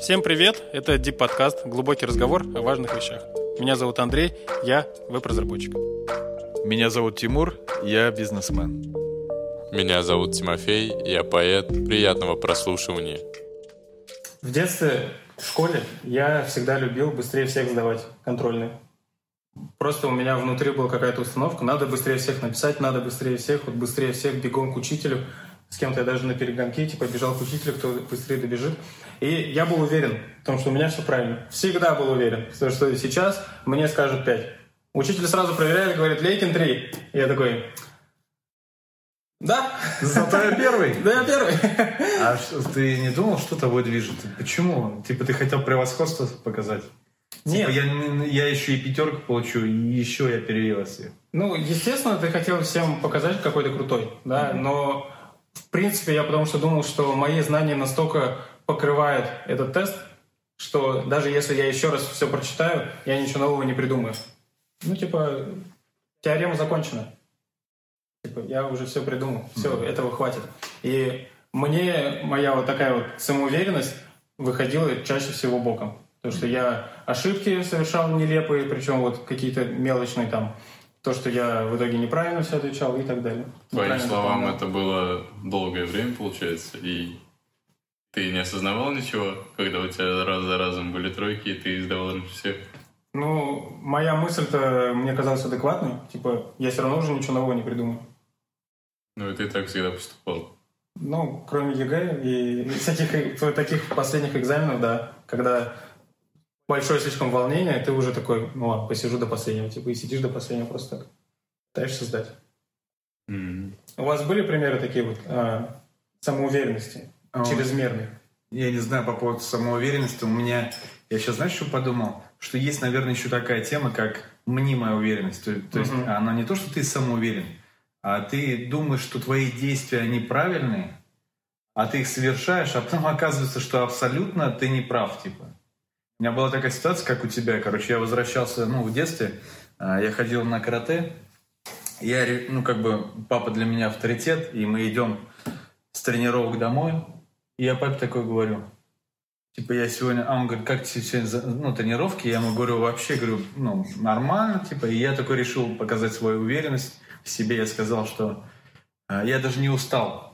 Всем привет! Это Deep подкаст «Глубокий разговор о важных вещах». Меня зовут Андрей, я веб-разработчик. Меня зовут Тимур, я бизнесмен. Меня зовут Тимофей, я поэт. Приятного прослушивания. В детстве, в школе, я всегда любил быстрее всех сдавать контрольные. Просто у меня внутри была какая-то установка, надо быстрее всех написать, надо быстрее всех, вот быстрее всех, бегом к учителю. С кем-то я даже на перегонке, типа, бежал к учителю, кто быстрее добежит. И я был уверен в том, что у меня все правильно. Всегда был уверен, что, что сейчас мне скажут 5. Учитель сразу проверяет, говорит, Лейкин 3. И я такой, да. Зато я первый. Да, я первый. А что, ты не думал, что тобой движет? Почему? Типа ты хотел превосходство показать? Нет. Типа я, я еще и пятерку получу, и еще я перевел всех. Ну, естественно, ты хотел всем показать, какой ты крутой, да, но в принципе я потому что думал, что мои знания настолько покрывают этот тест, что даже если я еще раз все прочитаю, я ничего нового не придумаю. Ну, типа, теорема закончена. Типа, я уже все придумал, все, mm-hmm. этого хватит. И мне моя вот такая вот самоуверенность выходила чаще всего боком. То, что я ошибки совершал нелепые, причем вот какие-то мелочные там, то, что я в итоге неправильно все отвечал и так далее. Твоим словам, это было долгое время, получается, и ты не осознавал ничего, когда у тебя раз за разом были тройки, и ты сдавал раньше всех? Ну, моя мысль-то мне казалась адекватной. Типа, я все равно уже ничего нового не придумаю. Ну, и ты так всегда поступал? Ну, кроме ЕГЭ и всяких таких последних экзаменов, да, когда большое слишком волнение, ты уже такой, ну ладно, посижу до последнего, типа, и сидишь до последнего просто так. Пытаешься сдать. Mm-hmm. У вас были примеры такие вот а, самоуверенности, а чрезмерной? Я не знаю по поводу самоуверенности. У меня, я сейчас, знаешь, что подумал? Что есть, наверное, еще такая тема, как мнимая уверенность. То, то есть mm-hmm. она не то, что ты самоуверен, а ты думаешь, что твои действия, они правильные, а ты их совершаешь, а потом оказывается, что абсолютно ты не прав, типа. У меня была такая ситуация, как у тебя. Короче, я возвращался, ну, в детстве, а, я ходил на карате. Я, ну, как бы, папа для меня авторитет, и мы идем с тренировок домой. И я папе такой говорю, типа, я сегодня... А он говорит, как тебе сегодня, ну, тренировки? Я ему говорю, вообще, говорю, ну, нормально, типа. И я такой решил показать свою уверенность в себе. Я сказал, что а, я даже не устал.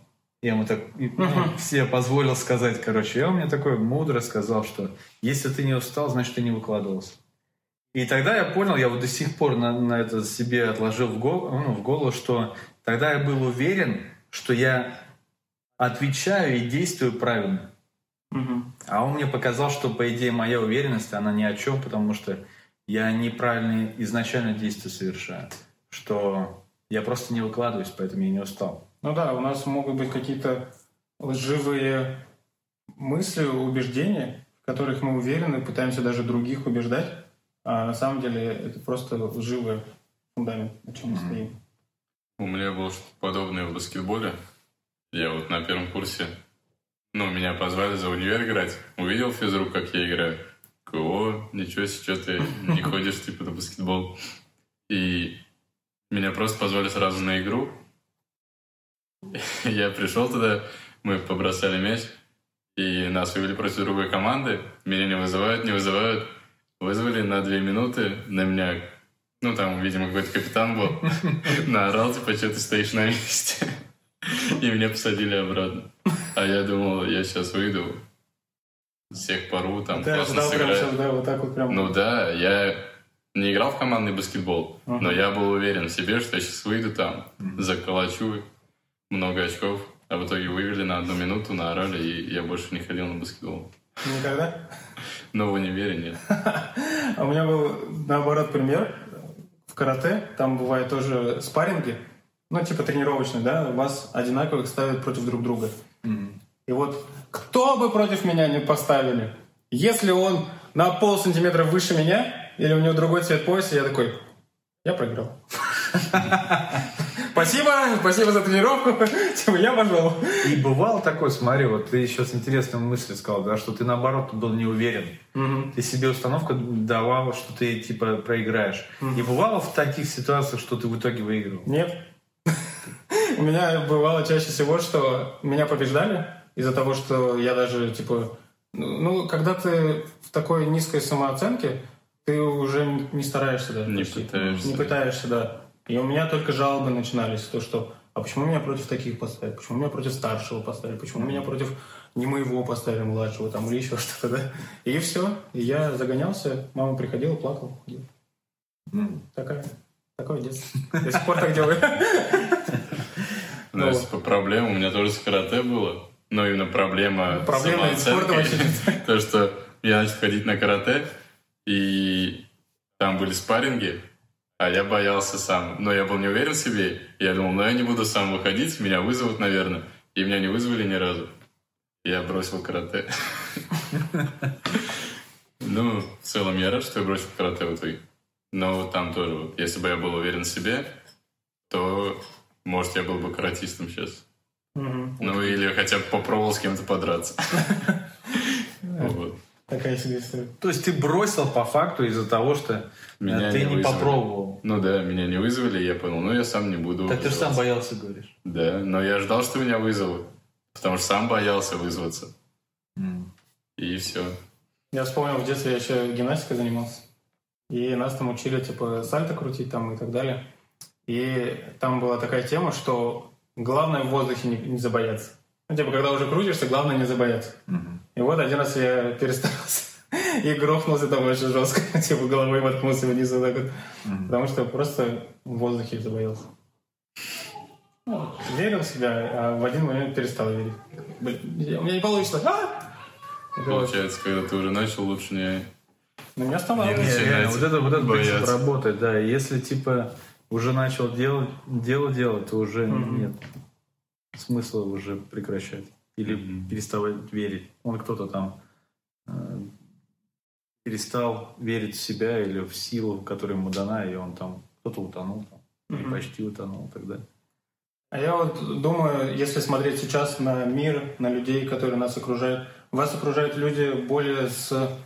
Я ему так ну, все позволил сказать, короче. И он мне такой мудро сказал, что если ты не устал, значит, ты не выкладывался. И тогда я понял, я вот до сих пор на, на это себе отложил в голову, ну, в голову, что тогда я был уверен, что я отвечаю и действую правильно. Угу. А он мне показал, что, по идее, моя уверенность, она ни о чем, потому что я неправильные изначально действия совершаю. Что я просто не выкладываюсь, поэтому я не устал. Ну да, у нас могут быть какие-то лживые мысли, убеждения, в которых мы уверены, пытаемся даже других убеждать, а на самом деле это просто лживый фундамент, на чем мы стоим. У меня было подобное в баскетболе. Я вот на первом курсе, ну, меня позвали за универ играть. Увидел физрук, как я играю. О, ничего себе, что ты не ходишь, типа, на баскетбол. И меня просто позвали сразу на игру. Я пришел туда, мы побросали мяч, и нас вывели против другой команды. Меня не вызывают, не вызывают. Вызвали на две минуты, на меня, ну там, видимо, какой-то капитан был, наорал, типа, что ты стоишь на месте. И меня посадили обратно. А я думал, я сейчас выйду, всех пору, там, Ты классно сыграю. Прям, да, вот так вот прям. Ну да, я не играл в командный баскетбол, uh-huh. но я был уверен в себе, что я сейчас выйду там, uh-huh. заколочу много очков, а в итоге вывели на одну минуту, наорали, и я больше не ходил на баскетбол. Никогда? Ну, в универе нет. А у меня был, наоборот, пример. В карате там бывают тоже спарринги, ну, типа тренировочные, да, вас одинаковых ставят против друг друга. И вот кто бы против меня не поставили, если он на пол сантиметра выше меня, или у него другой цвет пояса, я такой, я проиграл. Спасибо, спасибо за тренировку. Типа, я пошел. И бывало такое, смотри, вот ты сейчас интересную мысль сказал, да, что ты наоборот был не уверен. Угу. Ты себе установку давала, что ты типа проиграешь. Угу. И бывало в таких ситуациях, что ты в итоге выиграл? Нет. У меня бывало чаще всего, что меня побеждали из-за того, что я даже, типа, Ну, когда ты в такой низкой самооценке, ты уже не стараешься, да. Не почти. пытаешься. Не пытаешься, да. И у меня только жалобы начинались, то что, а почему меня против таких поставили, почему меня против старшего поставили, почему меня против не моего поставили, младшего, там, или еще что-то, да. И все. И я загонялся, мама приходила, плакала. Ну, такая, такое детство. До сих пор так делаю. Ну, по проблема у меня тоже с карате было. Но именно проблема Проблема. То, что я начал ходить на карате, и там были спарринги, а я боялся сам. Но я был не уверен в себе. Я думал, ну я не буду сам выходить, меня вызовут, наверное. И меня не вызвали ни разу. Я бросил карате. Ну, в целом я рад, что я бросил карате в итоге. Но вот там тоже, вот, если бы я был уверен в себе, то, может, я был бы каратистом сейчас. Ну, или хотя бы попробовал с кем-то подраться. Такая себе история. То есть ты бросил по факту из-за того, что Меня ты не не попробовал. Ну да, меня не вызвали, я понял, ну я сам не буду Так ты же сам боялся, говоришь. Да, но я ждал, что меня вызовут. Потому что сам боялся вызваться. М. И все. Я вспомнил, в детстве я еще гимнастикой занимался. И нас там учили, типа, сальто крутить там и так далее. И там была такая тема, что главное в воздухе не, не забояться. Ну, типа, когда уже крутишься, главное не забояться. Мгм. И вот один раз я перестарался и грохнулся там очень жестко. Типа, головой воткнулся вниз вот так вот. Мгм. Потому что просто в воздухе забоялся. Ну, верил в себя, а в один момент перестал верить. Блин, у меня не получится. А! Это. Получается, когда ты уже начал, лучше не... На меня стало Не, не, реально, вот это, вот этот принцип работает, да. Если типа уже начал делать, дело делать, то уже Мгм. нет смысла уже прекращать. Или Мгм. переставать верить. Он кто-то там э, перестал верить в себя или в силу, которая ему дана, и он там кто-то утонул, там, или Мгм. почти утонул и так далее. А я вот думаю, если смотреть сейчас на мир, на людей, которые нас окружают, вас окружают люди более с...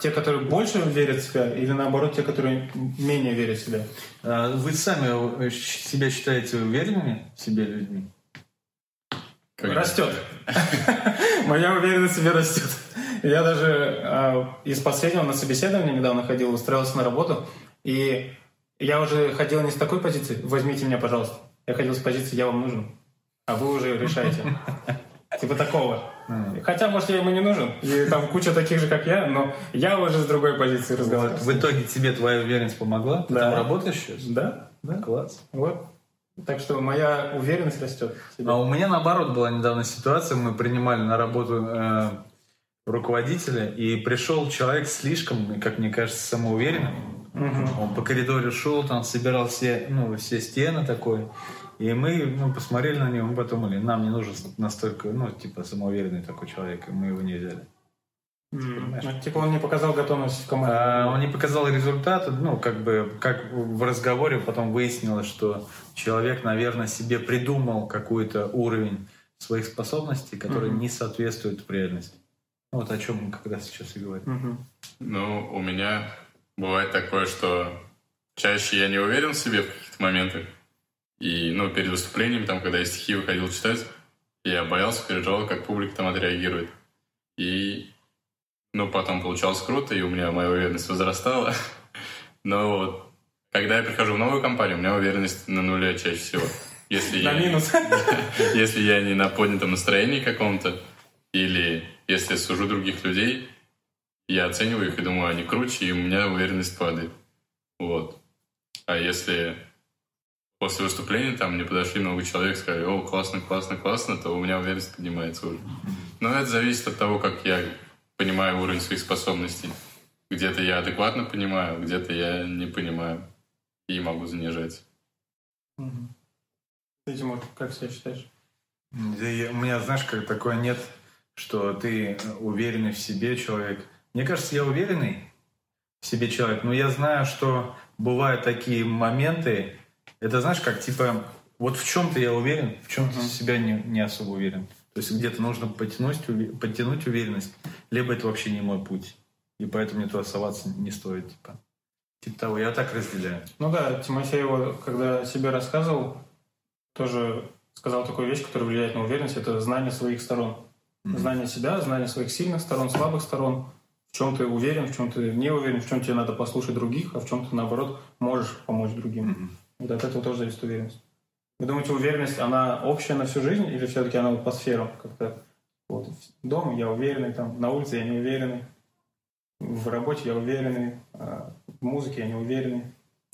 Те, которые больше верят в себя, или наоборот, те, которые менее верят в себя? А Вы сами э, себя считаете уверенными в себе людьми? Как- Растет. Моя уверенность в себе растет. Я даже а, из последнего на собеседование недавно ходил, устроился на работу, и я уже ходил не с такой позиции «возьмите меня, пожалуйста». Я ходил с позиции «я вам нужен», а вы уже решаете. Типа такого. М. Хотя, может, я ему не нужен, и там куча таких же, как я, но я уже с другой позиции разговариваю. В итоге тебе твоя уверенность помогла? Ты Да. там работаешь сейчас? Да, Да, класс. вот. Так что моя уверенность растет. А у меня наоборот была недавно ситуация, мы принимали на работу э, руководителя, и пришел человек слишком, как мне кажется, самоуверенным. Мгм. Он по коридору шел, там собирал все, ну, все стены такой. И мы ну, посмотрели на него, мы подумали, нам не нужен настолько, ну, типа, самоуверенный такой человек, и мы его не взяли. Ну, Типа он не показал готовность в команде. А, он не показал результаты, ну, как бы, как в разговоре потом выяснилось, что человек, наверное, себе придумал какой-то уровень своих способностей, который Мгм. не соответствует реальности. Ну, Вот о чем мы как раз сейчас и говорим. Мгм. Ну, у меня бывает такое, что чаще я не уверен в себе в каких-то моментах. И, ну, перед выступлением, там, когда я стихи выходил читать, я боялся, переживал, как публика там отреагирует. И, ну, потом получалось круто, и у меня моя уверенность возрастала. Но вот, когда я прихожу в новую компанию, у меня уверенность на нуле чаще всего. Если На я, минус. если я не на поднятом настроении каком-то, или если сужу других людей, я оцениваю их и думаю, они круче, и у меня уверенность падает. Вот. А если после выступления там мне подошли много человек, сказали, о, классно, классно, классно, то у меня уверенность поднимается уже. Но это зависит от того, как я понимаю уровень своих способностей. Где-то я адекватно понимаю, где-то я не понимаю и могу занижать. Мгм. Ты, Тимур, как себя считаешь? Да я- У меня, знаешь, как такое нет, что ты уверенный в себе человек. Мне кажется, я уверенный в себе человек, но я знаю, что бывают такие моменты. Это знаешь, как типа, вот в чем-то я уверен, в чем-то Мгм. себя не, не особо уверен. То есть где-то нужно подтянуть, уве- подтянуть уверенность, либо это вообще не мой путь. И поэтому мне туда соваться не стоит. Типа, типа того, я так разделяю. Ну да, Тимофей, вот, когда себе рассказывал, тоже сказал такую вещь, которая влияет на уверенность, это знание своих сторон. Mm-hmm. Знание себя, знание своих сильных сторон, слабых сторон, в чем ты уверен, в чем ты не уверен, в чем тебе надо послушать других, а в чем ты, наоборот, можешь помочь другим. Mm-hmm. Вот от этого тоже зависит уверенность. Вы думаете, уверенность, она общая на всю жизнь или все-таки она вот по сферам как-то? Вот, дома я уверенный, там, на улице я не уверенный, в работе я уверенный, а в музыке я не уверенный.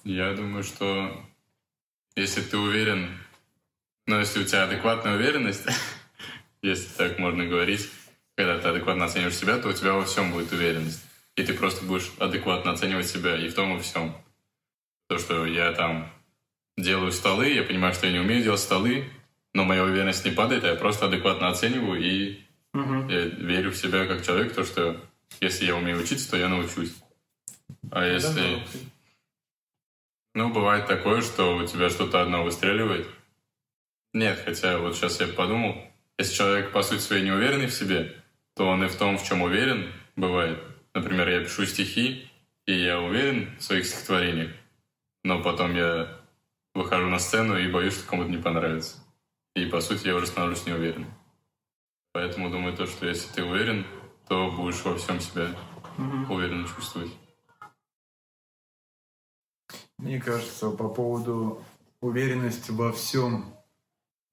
Я думаю, что если ты уверен, ну, если у тебя адекватная уверенность, если так можно говорить, когда ты адекватно оцениваешь себя, то у тебя во всем будет уверенность. И ты просто будешь адекватно оценивать себя и в том, и всем. То, что я там делаю столы, я понимаю, что я не умею делать столы, но моя уверенность не падает, а я просто адекватно оцениваю и угу. я верю в себя как человек, то, что если я умею учиться, то я научусь. А если... Ну, бывает такое, что у тебя что-то одно выстреливает. Нет, хотя вот сейчас я подумал, если человек, по сути своей, не уверенный в себе, то он и в том, в чем уверен, бывает. Например, я пишу стихи, и я уверен в своих стихотворениях, но потом я выхожу на сцену и боюсь, что кому-то не понравится. И, по сути, я уже становлюсь неуверенным. Поэтому думаю то, что если ты уверен, то будешь во всем себя угу. уверенно чувствовать. Мне кажется, по поводу уверенности во всем,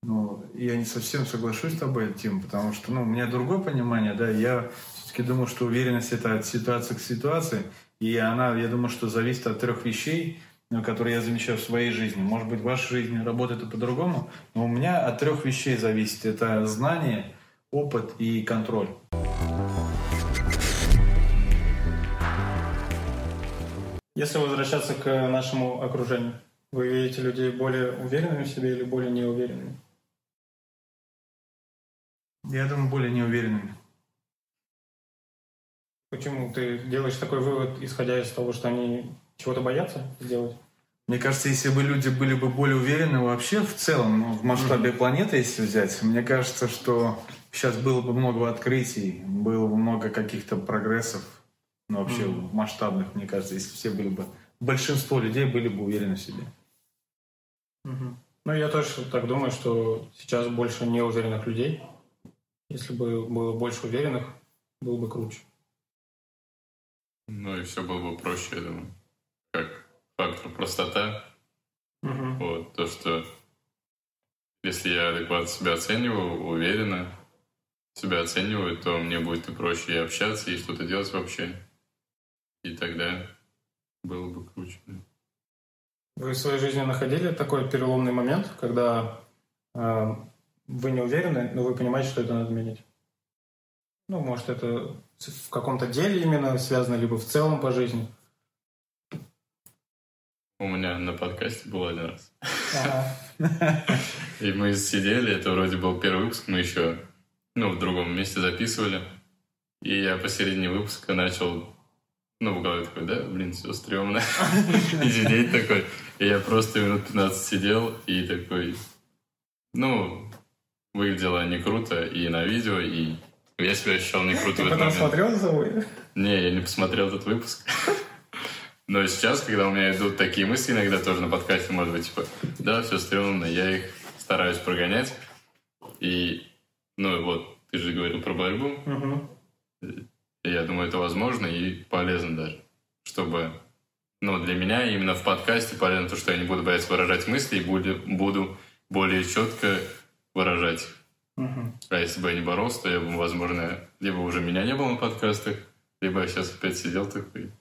ну, я не совсем соглашусь с тобой, Тим, потому что, ну, у меня другое понимание, да, я все-таки думаю, что уверенность это от ситуации к ситуации, и она, я думаю, что зависит от трех вещей, которые я замечаю в своей жизни. Может быть, в вашей жизни работает и по-другому, но у меня от трех вещей зависит. Это знание, опыт и контроль. Если возвращаться к нашему окружению, вы видите людей более уверенными в себе или более неуверенными? Я думаю, более неуверенными. Почему ты делаешь такой вывод, исходя из того, что они чего-то боятся сделать? Мне кажется, если бы люди были бы более уверены вообще в целом, ну, в масштабе mm-hmm. планеты, если взять, мне кажется, что сейчас было бы много открытий, было бы много каких-то прогрессов, ну, вообще mm-hmm. масштабных, мне кажется, если все были бы, большинство людей были бы уверены в себе. Mm-hmm. Ну, я тоже так думаю, что сейчас больше неуверенных людей. Если бы было больше уверенных, было бы круче. Ну и все было бы проще, я думаю. Как фактор простота. Угу. Вот, то, что если я адекватно себя оцениваю, уверенно себя оцениваю, то мне будет и проще и общаться, и что-то делать вообще. И тогда было бы круче. Вы в своей жизни находили такой переломный момент, когда э, вы не уверены, но вы понимаете, что это надо менять? Ну, может, это в каком-то деле именно связано, либо в целом по жизни? У меня на подкасте был один раз. Ага. И мы сидели, это вроде был первый выпуск, мы еще ну, в другом месте записывали. И я посередине выпуска начал ну, в голове такой, да, блин, все стрёмно. И сидеть такой. И я просто минут 15 сидел и такой, ну, выглядело не круто и на видео, и я себя ощущал не круто Ты потом смотрел за собой? Не, я не посмотрел этот выпуск. Но сейчас, когда у меня идут такие мысли, иногда тоже на подкасте, может быть, типа, да, все стрёмно, я их стараюсь прогонять. И, ну вот, ты же говорил про борьбу. Угу. Я думаю, это возможно и полезно даже, чтобы... Ну, для меня именно в подкасте полезно то, что я не буду бояться выражать мысли и буду, буду более четко выражать. Угу. А если бы я не боролся, то я бы, возможно, либо уже меня не было на подкастах, либо я сейчас опять сидел такой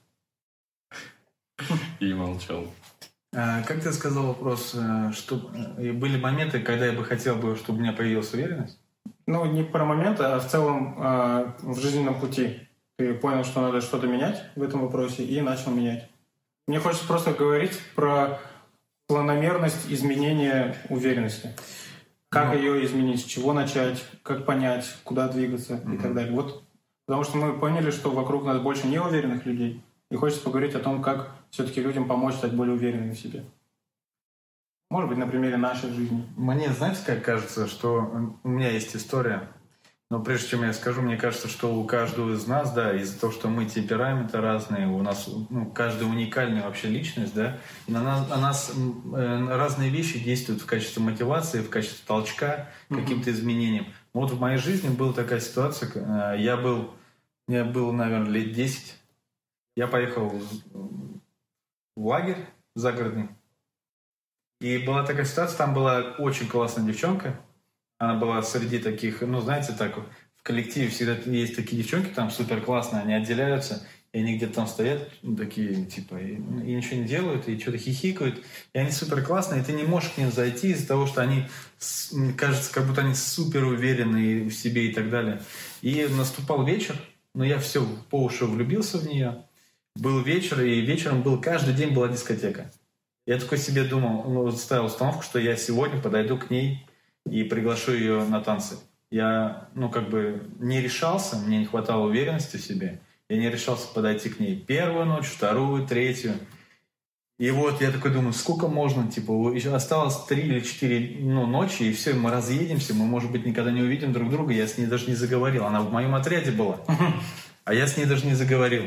и молчал. А, как ты сказал вопрос, э, что э, были моменты, когда я бы хотел бы, чтобы у меня появилась уверенность? Ну, не про моменты, а в целом э, в жизненном пути. Ты понял, что надо что-то менять в этом вопросе и начал менять. Мне хочется просто говорить про планомерность изменения уверенности. Как Но... ее изменить, с чего начать, как понять, куда двигаться mm-hmm. и так далее. Вот, потому что мы поняли, что вокруг нас больше неуверенных людей, и хочется поговорить о том, как все-таки людям помочь стать более уверенными в себе. Может быть, на примере нашей жизни. Мне, знаете, как кажется, что у меня есть история, но прежде чем я скажу, мне кажется, что у каждого из нас, да, из-за того, что мы темпераменты разные, у нас, ну, каждый уникальная вообще личность, да, и на нас, на нас э, разные вещи действуют в качестве мотивации, в качестве толчка каким-то изменениям. Вот в моей жизни была такая ситуация, э, я был, мне было, наверное, лет 10, я поехал в лагерь загородный, и была такая ситуация, там была очень классная девчонка, она была среди таких, ну, знаете, так, в коллективе всегда есть такие девчонки, там супер классные, они отделяются, и они где-то там стоят, ну, такие, типа, и, и ничего не делают, и что-то хихикают, и они супер классные, и ты не можешь к ним зайти из-за того, что они, кажется, как будто они супер уверены в себе и так далее. И наступал вечер, но я все по уши влюбился в нее. Был вечер, и вечером был, каждый день была дискотека. Я такой себе думал, ну, ставил установку, что я сегодня подойду к ней и приглашу ее на танцы я, ну, как бы не решался, мне не хватало уверенности в себе. Я не решался подойти к ней первую ночь, вторую, третью. И вот я такой думаю, сколько можно, типа, еще осталось три или четыре ну, ночи, и все, мы разъедемся, мы, может быть, никогда не увидим друг друга. Я с ней даже не заговорил. Она в моем отряде была, а я с ней даже не заговорил.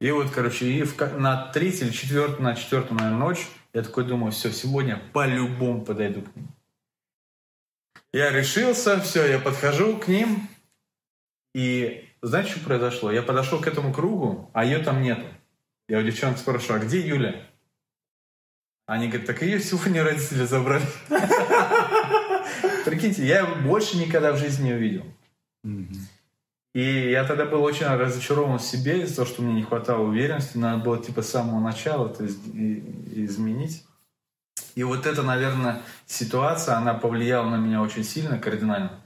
И вот, короче, и в, на третью или четвертую, на четвертую, наверное, ночь я такой думаю, все, сегодня по-любому подойду к ней. Я решился, все, я подхожу к ним, и знаете, что произошло? Я подошел к этому кругу, а ее там нету. Я у девчонок спрашиваю, а где Юля? Они говорят, так ее сегодня родители забрали. Прикиньте, я больше никогда в жизни не увидел. И я тогда был очень разочарован в себе из-за того, что мне не хватало уверенности. Надо было типа с самого начала это изменить. И вот эта, наверное, ситуация, она повлияла на меня очень сильно, кардинально,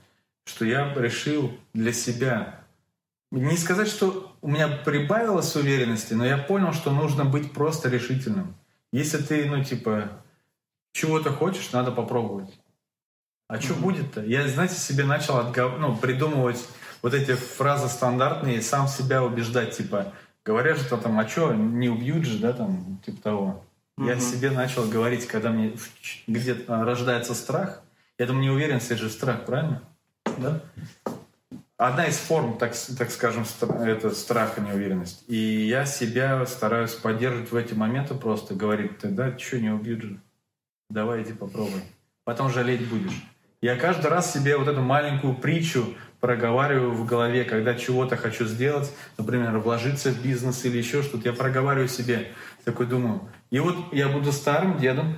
что я решил для себя не сказать, что у меня прибавилось уверенности, но я понял, что нужно быть просто решительным. Если ты, ну, типа, чего-то хочешь, надо попробовать. А что mm-hmm. будет-то? Я, знаете, себе начал отгов... ну, придумывать вот эти фразы стандартные, сам себя убеждать, типа, говорят, что там, а что, не убьют же, да, там, типа того. Угу. Я себе начал говорить, когда мне где-то рождается страх. Я думаю, не уверен, это же страх, правильно? Да? Одна из форм, так, так скажем, это страх и неуверенность. И я себя стараюсь поддерживать в эти моменты просто, говорить, тогда что, не убьют же? Давай иди попробуй. Потом жалеть будешь. Я каждый раз себе вот эту маленькую притчу проговариваю в голове, когда чего-то хочу сделать, например, вложиться в бизнес или еще что-то, я проговариваю себе, такой думаю, и вот я буду старым дедом,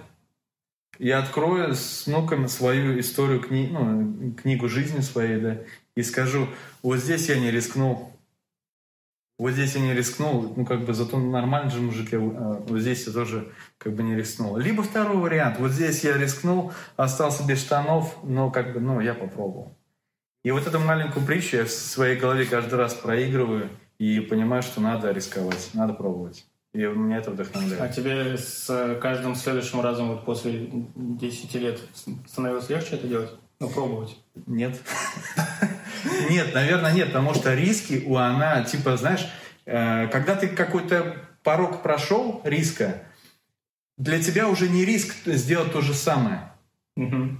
я открою с внуками свою историю, кни, ну, книгу жизни своей, да, и скажу, вот здесь я не рискнул, вот здесь я не рискнул, ну, как бы, зато нормальный же мужик, я, а, вот здесь я тоже, как бы, не рискнул. Либо второй вариант, вот здесь я рискнул, остался без штанов, но, как бы, ну, я попробовал. И вот эту маленькую притчу я в своей голове каждый раз проигрываю и понимаю, что надо рисковать, надо пробовать. И меня это вдохновляет. А тебе с каждым следующим разом вот после 10 лет становилось легче это делать? Ну, пробовать? Нет. Нет, наверное, нет, потому что риски у она, типа, знаешь, э, когда ты какой-то порог прошел риска, для тебя уже не риск сделать то же самое.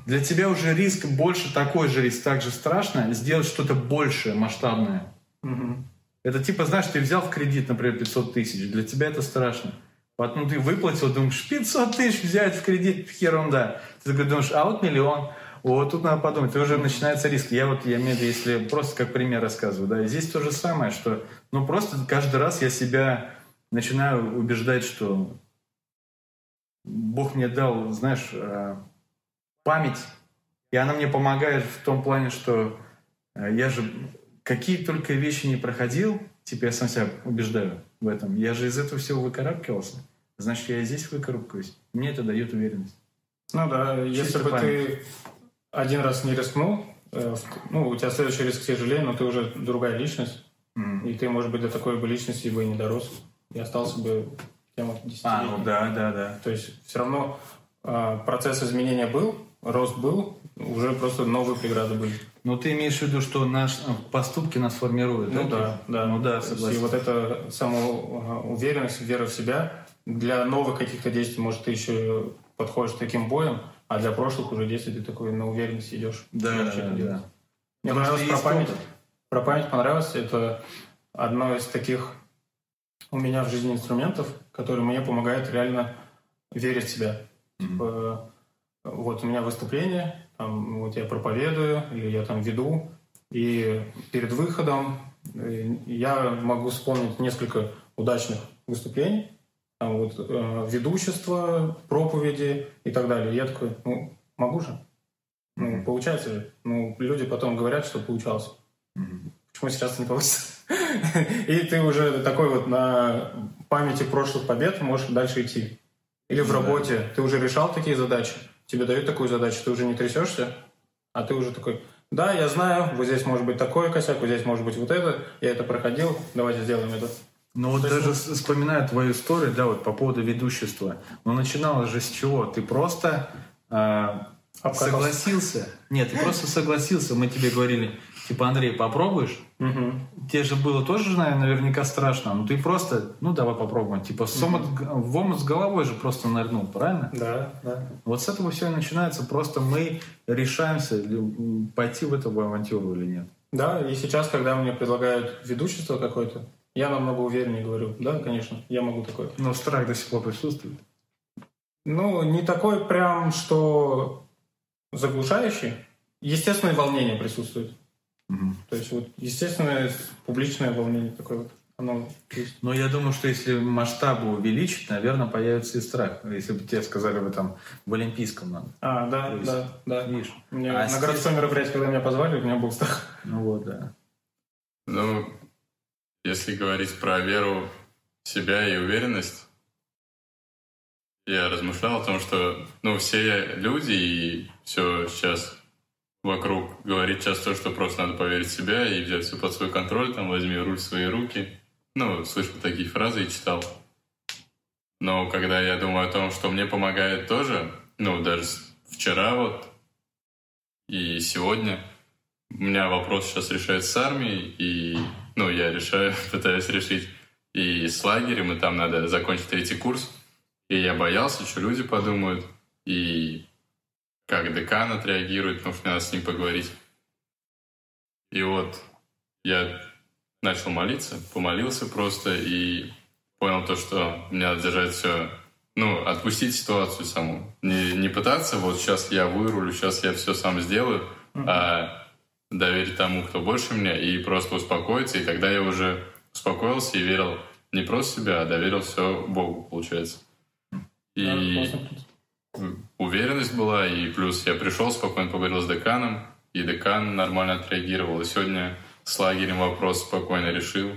Для тебя уже риск больше такой же риск, так же страшно сделать что-то большее, масштабное. Это типа, знаешь, ты взял в кредит, например, 500 тысяч, для тебя это страшно. Потом ты выплатил, думаешь, 500 тысяч взять в кредит, ерунда. Ты такой думаешь, а вот миллион. Вот тут надо подумать, уже начинается риск. Я вот, я имею в виду, если просто как пример рассказываю, да, здесь то же самое, что, ну, просто каждый раз я себя начинаю убеждать, что Бог мне дал, знаешь, э, память, и она мне помогает в том плане, что э, я же какие только вещи не проходил, теперь я сам себя убеждаю в этом. Я же из этого всего выкарабкивался. Значит, я и здесь выкарабкаюсь. Мне это дает уверенность. Ну да, Чисто если бы память. ты один раз не рискнул, э, ну, у тебя следующий риск, сожалению, но ты уже другая личность. Mm. И ты, может быть, до такой бы личности бы и не дорос. И остался бы тем вот А, ну да, да, да. То есть все равно э, процесс изменения был, рост был, уже просто новые преграды были. Но ты имеешь в виду, что наши э, поступки нас формируют? Ну да, да. Ну да, согласен. И вот эта самоуверенность, вера в себя, для новых каких-то действий, может, ты еще подходишь таким боем, а для прошлых уже действий ты такой на уверенность идешь. Да, да, да. Мне понравилось про память. Про память понравилось. Это одно из таких у меня в жизни инструментов, который мне помогает реально верить в себя. Mm-hmm. Типа, вот у меня выступление, там, вот я проповедую, или я там веду, и перед выходом э, я могу вспомнить несколько удачных выступлений, там вот э, ведущество, проповеди и так далее. Я такой, ну, могу же. Ну, получается же. Ну, люди потом говорят, что получалось. Почему сейчас не получится? И ты уже такой вот на памяти прошлых побед можешь дальше идти. Или в работе ты уже решал такие задачи, тебе дают такую задачу, ты уже не трясешься, а ты уже такой, да, я знаю, вот здесь может быть такой косяк, вот здесь может быть вот это, я это проходил, давайте сделаем это. Ну вот даже вспоминая твою историю, да, вот по поводу ведущества, ну начиналось же с чего? Ты просто э, согласился? Нет, ты просто согласился, мы тебе говорили, типа, Андрей, попробуешь? Угу. Тебе же было тоже, наверное, наверняка страшно, но ты просто, ну давай попробуем, типа, с омут, угу. в омут с головой же просто нырнул, правильно? Да, да. Вот с этого все и начинается, просто мы решаемся пойти в эту авантюру или нет. Да, и сейчас, когда мне предлагают ведущество какое-то, я намного увереннее говорю, да, конечно, я могу такое. Но страх до сих пор присутствует. Ну, не такой прям, что заглушающий. Естественное волнение присутствует. Угу. То есть вот естественное публичное волнение такое вот. Оно есть. Но я думаю, что если масштабы увеличить, наверное, появится и страх. Если бы тебе сказали бы там в Олимпийском надо. А, да, есть, да, да. Видишь? Мне а на городское мероприятие, когда меня позвали, у меня был страх. Ну вот, да. Ну, если говорить про веру в себя и уверенность, я размышлял о том, что ну, все люди и все сейчас вокруг говорит часто, что просто надо поверить в себя и взять все под свой контроль, там, возьми руль в свои руки. Ну, слышал такие фразы и читал. Но когда я думаю о том, что мне помогает тоже, ну, даже вчера вот и сегодня, у меня вопрос сейчас решается с армией, и ну, я решаю, пытаюсь решить и с лагерем, и там надо закончить третий курс. И я боялся, что люди подумают, и как декан отреагирует, что надо с ним поговорить. И вот я начал молиться, помолился просто и понял то, что мне надо держать все, ну, отпустить ситуацию саму. Не, не пытаться, вот сейчас я вырулю, сейчас я все сам сделаю, mm-hmm. а доверить тому, кто больше меня, и просто успокоиться. И тогда я уже успокоился и верил не просто себя, а доверил все Богу, получается. И уверенность была, и плюс я пришел, спокойно поговорил с деканом, и декан нормально отреагировал. И сегодня с лагерем вопрос спокойно решил.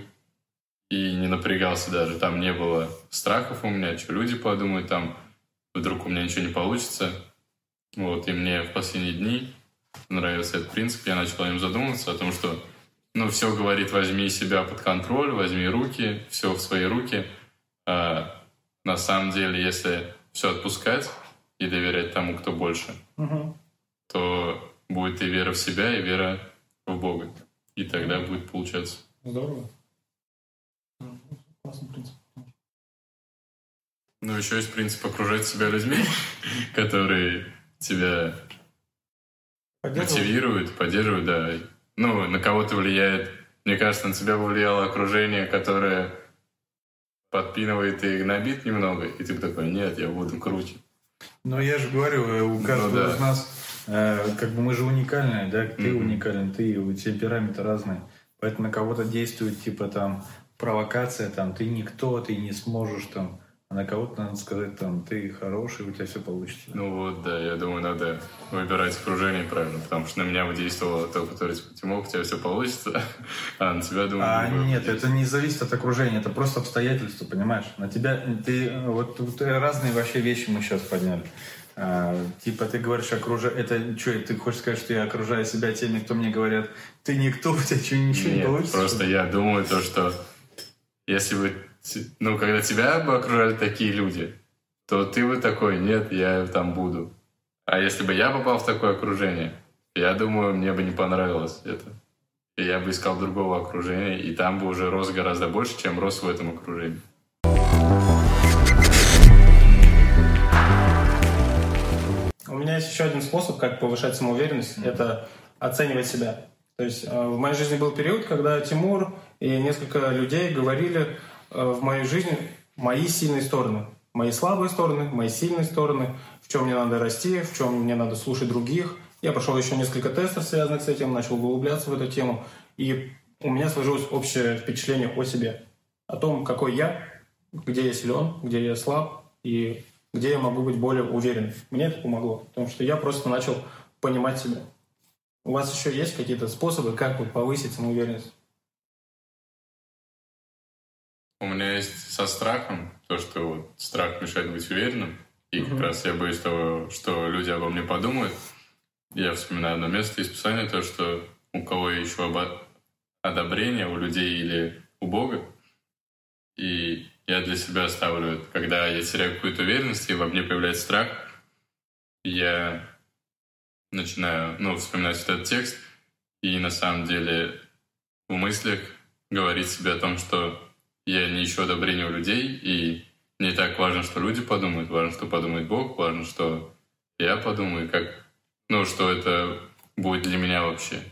И не напрягался даже. Там не было страхов у меня, что люди подумают, там вдруг у меня ничего не получится. Вот, и мне в последние дни нравился этот принцип, я начал о нем задумываться, о том, что ну, все говорит, возьми себя под контроль, возьми руки, все в свои руки. А на самом деле, если все отпускать и доверять тому, кто больше, угу. то будет и вера в себя, и вера в Бога. И тогда будет получаться. Здорово. Классный принцип. Ну, еще есть принцип окружать себя людьми, которые тебя мотивируют, поддерживают, да. Ну, на кого-то влияет. Мне кажется, на тебя повлияло окружение, которое подпинывает и гнобит немного, и ты такой, нет, я буду круче. Ну, я же говорю, э, у ну каждого ну, да. из нас, э, как бы мы же уникальные, да, ты mm-hmm. уникален, ты, у темпераменты разные. Поэтому на кого-то действует, типа, там, провокация, там, ты никто, ты не сможешь, там, а на кого-то надо сказать, там, ты хороший, у тебя все получится. Ну вот, да, я думаю, надо выбирать окружение правильно, потому что на меня выдействовало то, которое типа, Тимок, у тебя все получится, а на тебя, думаю... А нет, это не зависит от окружения, это просто обстоятельства, понимаешь? На тебя, ты, вот, вот разные вообще вещи мы сейчас подняли. А, типа ты говоришь окружать, это что, ты хочешь сказать, что я окружаю себя теми, кто мне говорят, ты никто, у тебя что, ничего Нет, не получится? просто я думаю то, что если бы ну, когда тебя бы окружали такие люди, то ты бы такой, нет, я там буду. А если бы я попал в такое окружение, я думаю, мне бы не понравилось это. И я бы искал другого окружения, и там бы уже рос гораздо больше, чем рос в этом окружении. У меня есть еще один способ, как повышать самоуверенность, mm-hmm. это оценивать себя. То есть э, в моей жизни был период, когда Тимур и несколько людей говорили, в моей жизни мои сильные стороны, мои слабые стороны, мои сильные стороны. в чем мне надо расти, в чем мне надо слушать других. Я прошел еще несколько тестов, связанных с этим, начал углубляться в эту тему. И у меня сложилось общее впечатление о себе. О том, какой я, где я силен, где я слаб и где я могу быть более уверен. Мне это помогло, потому что я просто начал понимать себя. У вас еще есть какие-то способы, как повысить самоуверенность? У меня есть со страхом то, что вот страх мешает быть уверенным. И как раз я боюсь того, что люди обо мне подумают. Я вспоминаю одно место из Писания, то, что у кого я ищу одобрение, у людей или у Бога. И я для себя ставлю, когда я теряю какую-то уверенность, и во мне появляется страх, я начинаю, ну, вспоминать этот текст, и на самом деле в мыслях говорить себе о том, что я не ищу одобрения у людей, и не так важно, что люди подумают, важно, что подумает Бог, важно, что я подумаю, как, ну, что это будет для меня вообще.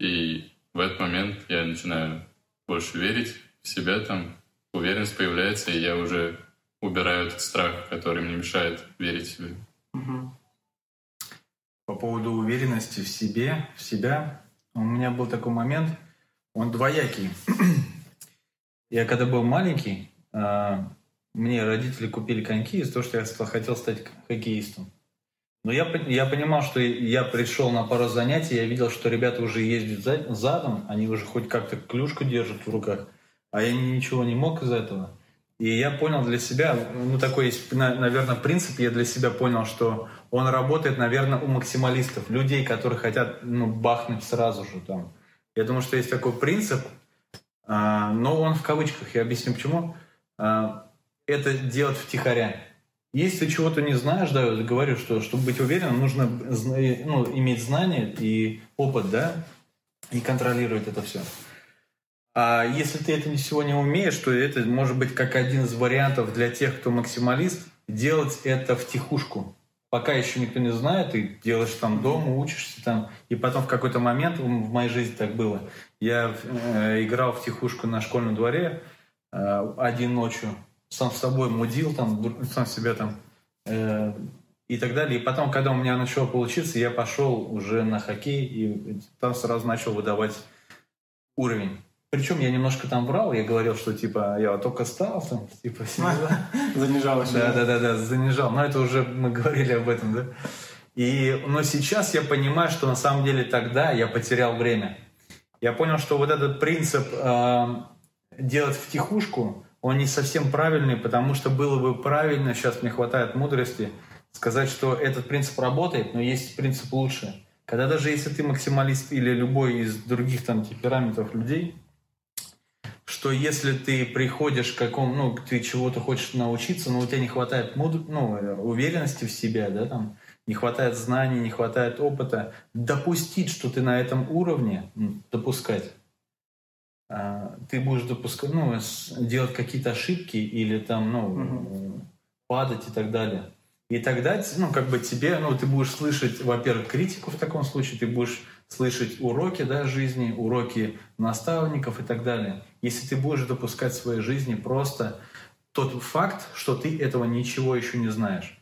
И в этот момент я начинаю больше верить в себя, там, уверенность появляется, и я уже убираю этот страх, который мне мешает верить в себя. По поводу уверенности в себе, в себя, у меня был такой момент, он двоякий. Я когда был маленький, а, мне родители купили коньки из-за того, что я хотел стать хоккеистом. Но я, я понимал, что я пришел на пару занятий, я видел, что ребята уже ездят задом, они уже хоть как-то клюшку держат в руках, а я ничего не мог из этого. И я понял для себя, ну такой есть, наверное, принцип, я для себя понял, что он работает, наверное, у максималистов, людей, которые хотят ну, бахнуть сразу же там. Я думаю, что есть такой принцип, но он в кавычках, я объясню почему. А, это делать втихаря. Если чего-то не знаешь, да, говорю, что чтобы быть уверенным, нужно ну, иметь знания и опыт, да, и контролировать это все. А если ты это всего не умеешь, то это может быть как один из вариантов для тех, кто максималист, делать это в тихушку. Пока еще никто не знает, ты делаешь там дома, учишься там. И потом в какой-то момент, в моей жизни так было, я э, играл в тихушку на школьном дворе э, один ночью, сам с собой мудил, там, сам себя там э, и так далее. И потом, когда у меня начало получиться, я пошел уже на хоккей и там сразу начал выдавать уровень. Причем я немножко там врал, я говорил, что типа я только стал, там, типа занижал еще. Да, да, да, да, занижал. Но это уже мы говорили об этом, да. И, но сейчас я понимаю, что на самом деле тогда я потерял время. Я понял, что вот этот принцип э, делать втихушку, он не совсем правильный, потому что было бы правильно, сейчас мне хватает мудрости, сказать, что этот принцип работает, но есть принцип лучше. Когда даже если ты максималист или любой из других там темпераментов людей, что если ты приходишь к какому, ну, ты чего-то хочешь научиться, но у тебя не хватает муд... ну, уверенности в себе, да, там, не хватает знаний, не хватает опыта, допустить, что ты на этом уровне, допускать, а, ты будешь допускать, ну, делать какие-то ошибки или там, ну, угу. падать и так далее. И тогда, ну, как бы тебе, ну, ты будешь слышать, во-первых, критику в таком случае, ты будешь слышать уроки, да, жизни, уроки наставников и так далее. Если ты будешь допускать в своей жизни просто тот факт, что ты этого ничего еще не знаешь.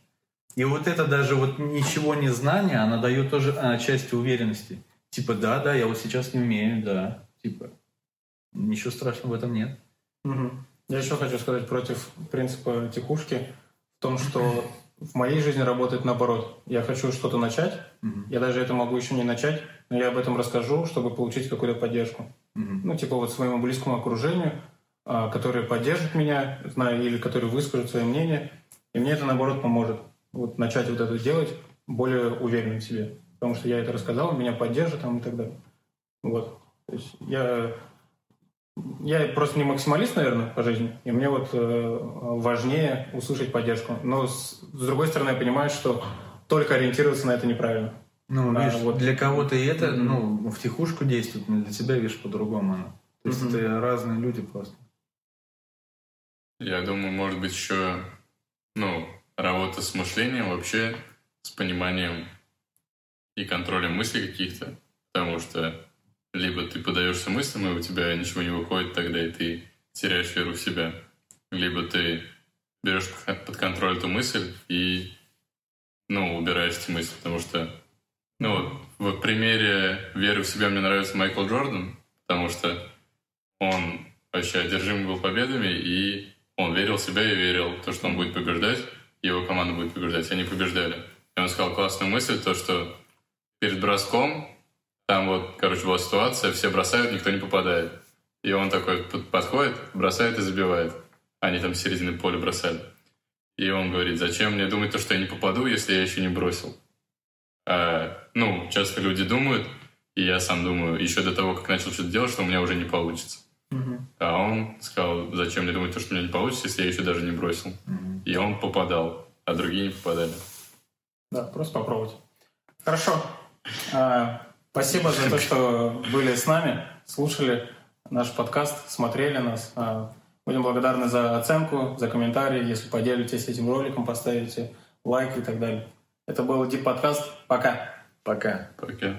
И вот это даже вот ничего не знание, она дает тоже а, часть уверенности. Типа, да, да, я вот сейчас не умею, да. Типа, Ничего страшного в этом нет. Угу. Я еще хочу сказать против принципа текушки в том, что в моей жизни работает наоборот. Я хочу что-то начать, угу. я даже это могу еще не начать, но я об этом расскажу, чтобы получить какую-то поддержку. Угу. Ну, типа вот своему близкому окружению, а, которое поддержит меня, знаю, или который выскажет свое мнение, и мне это наоборот поможет. Вот начать вот это делать более уверенным в себе. Потому что я это рассказал, меня поддержат там и так далее. Вот. То есть я я просто не максималист, наверное, по жизни, и мне вот э, важнее услышать поддержку. Но с, с другой стороны, я понимаю, что только ориентироваться на это неправильно. Ну, а, видишь, вот для кого-то и это, mm-hmm. ну, в тихушку действует, но для тебя, видишь, по-другому оно. То есть mm-hmm. это разные люди просто. Я думаю, может быть, еще, ну, работа с мышлением вообще, с пониманием и контролем мыслей каких-то, потому что либо ты подаешься мыслям, и у тебя ничего не выходит тогда, и ты теряешь веру в себя. Либо ты берешь под контроль эту мысль и ну, убираешь эти мысли, потому что, ну, вот в примере веры в себя мне нравится Майкл Джордан, потому что он вообще одержим был победами, и он верил в себя и верил в то, что он будет побеждать, его команда будет побеждать, и они побеждали. И он сказал классную мысль, то, что перед броском, там вот, короче, была ситуация, все бросают, никто не попадает. И он такой подходит, бросает и забивает. Они там с середины поля бросали. И он говорит, зачем мне думать то, что я не попаду, если я еще не бросил? А, ну, часто люди думают, и я сам думаю, еще до того, как начал что-то делать, что у меня уже не получится. Мгм. А он сказал, зачем мне думать то, что у меня не получится, если я еще даже не бросил. И он попадал, а другие не попадали. Да, просто попробовать. Хорошо. А, Спасибо за то, что были с нами, слушали наш подкаст, смотрели нас. А, Будем благодарны за оценку, за комментарии, если поделитесь этим роликом, поставите лайк и так далее. Это был Дип подкаст. Пока. Пока. Пока.